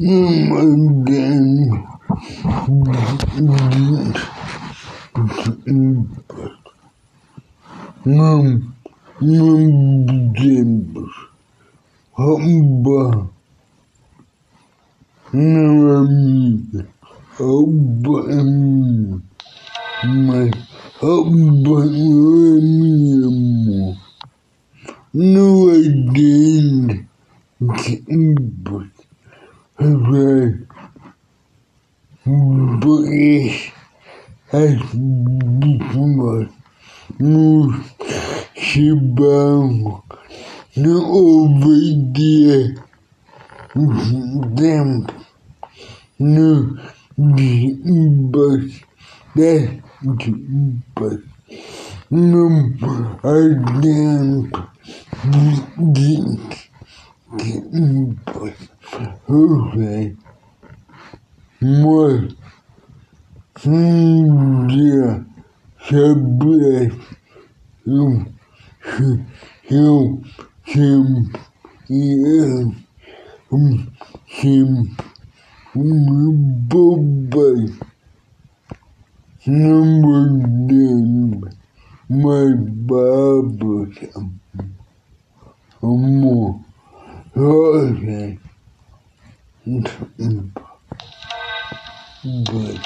No, I didn't. porque as vítimas no Chibango não obediam os tempos nos desculpas das desculpas. de, adianta dizer слушай, мой Индия собрать всем и всем любовь наблюдаем моей бабушке. Амор. Hörchen. Ne? Bye.